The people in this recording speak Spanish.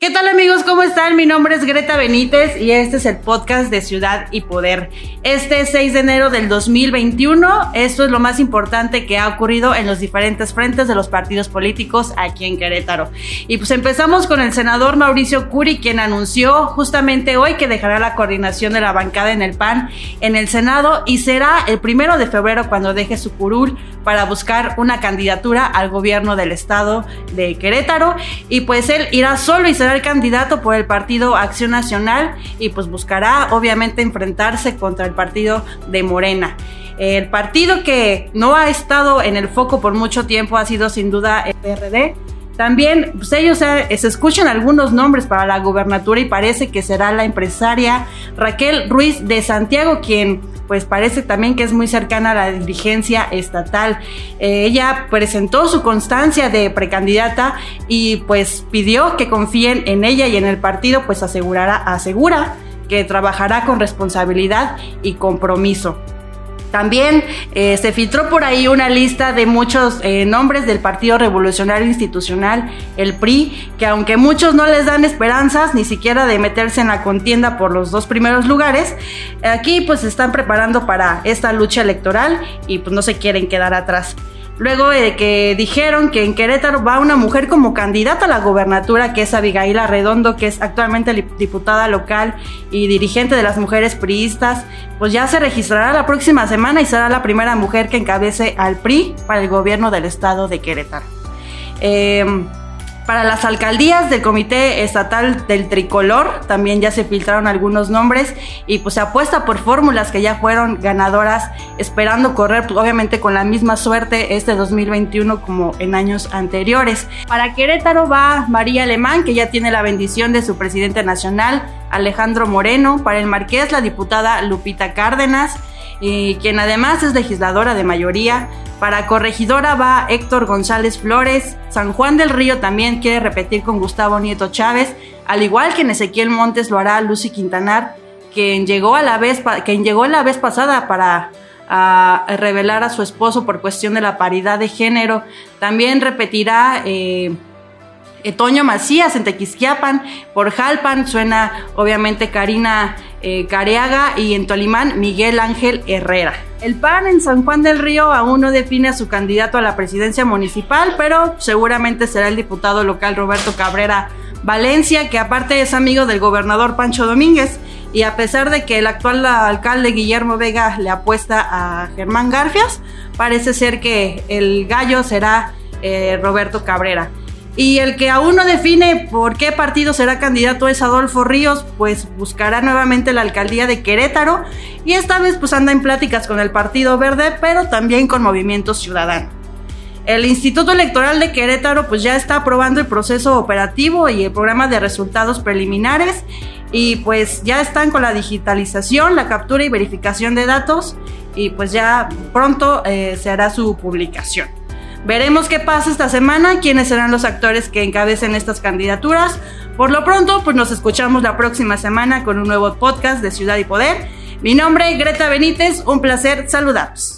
¿Qué tal amigos? ¿Cómo están? Mi nombre es Greta Benítez y este es el podcast de Ciudad y Poder. Este 6 de enero del 2021, esto es lo más importante que ha ocurrido en los diferentes frentes de los partidos políticos aquí en Querétaro. Y pues empezamos con el senador Mauricio Curi, quien anunció justamente hoy que dejará la coordinación de la bancada en el PAN en el Senado y será el primero de febrero cuando deje su curul para buscar una candidatura al gobierno del estado de Querétaro. Y pues él irá solo y será el candidato por el partido Acción Nacional y pues buscará obviamente enfrentarse contra el partido de Morena. El partido que no ha estado en el foco por mucho tiempo ha sido sin duda el PRD. También, pues ellos se escuchan algunos nombres para la gubernatura y parece que será la empresaria Raquel Ruiz de Santiago quien pues parece también que es muy cercana a la dirigencia estatal. Eh, ella presentó su constancia de precandidata y pues pidió que confíen en ella y en el partido, pues asegurará, asegura que trabajará con responsabilidad y compromiso. También eh, se filtró por ahí una lista de muchos eh, nombres del Partido Revolucionario Institucional, el PRI, que aunque muchos no les dan esperanzas ni siquiera de meterse en la contienda por los dos primeros lugares, aquí pues se están preparando para esta lucha electoral y pues no se quieren quedar atrás. Luego de que dijeron que en Querétaro va una mujer como candidata a la gobernatura, que es Abigail Arredondo, que es actualmente diputada local y dirigente de las mujeres priistas, pues ya se registrará la próxima semana y será la primera mujer que encabece al PRI para el gobierno del estado de Querétaro. Eh, para las alcaldías del Comité Estatal del Tricolor también ya se filtraron algunos nombres y pues se apuesta por fórmulas que ya fueron ganadoras, esperando correr pues, obviamente con la misma suerte este 2021 como en años anteriores. Para Querétaro va María Alemán, que ya tiene la bendición de su presidente nacional, Alejandro Moreno. Para el Marqués, la diputada Lupita Cárdenas y quien además es legisladora de mayoría. Para corregidora va Héctor González Flores. San Juan del Río también quiere repetir con Gustavo Nieto Chávez, al igual que en Ezequiel Montes lo hará Lucy Quintanar, quien llegó a la vez, quien llegó la vez pasada para revelar a su esposo por cuestión de la paridad de género. También repetirá eh, Toño Macías en Tequisquiapan, por Jalpan suena obviamente Karina eh, Careaga y en Tolimán Miguel Ángel Herrera. El PAN en San Juan del Río aún no define a su candidato a la presidencia municipal, pero seguramente será el diputado local Roberto Cabrera Valencia, que aparte es amigo del gobernador Pancho Domínguez. Y a pesar de que el actual alcalde Guillermo Vega le apuesta a Germán Garfias, parece ser que el gallo será eh, Roberto Cabrera. Y el que aún no define por qué partido será candidato es Adolfo Ríos, pues buscará nuevamente la alcaldía de Querétaro y esta vez pues anda en pláticas con el Partido Verde, pero también con Movimiento Ciudadano. El Instituto Electoral de Querétaro pues ya está aprobando el proceso operativo y el programa de resultados preliminares y pues ya están con la digitalización, la captura y verificación de datos y pues ya pronto eh, se hará su publicación. Veremos qué pasa esta semana, quiénes serán los actores que encabecen estas candidaturas. Por lo pronto, pues nos escuchamos la próxima semana con un nuevo podcast de Ciudad y Poder. Mi nombre Greta Benítez, un placer saludaros.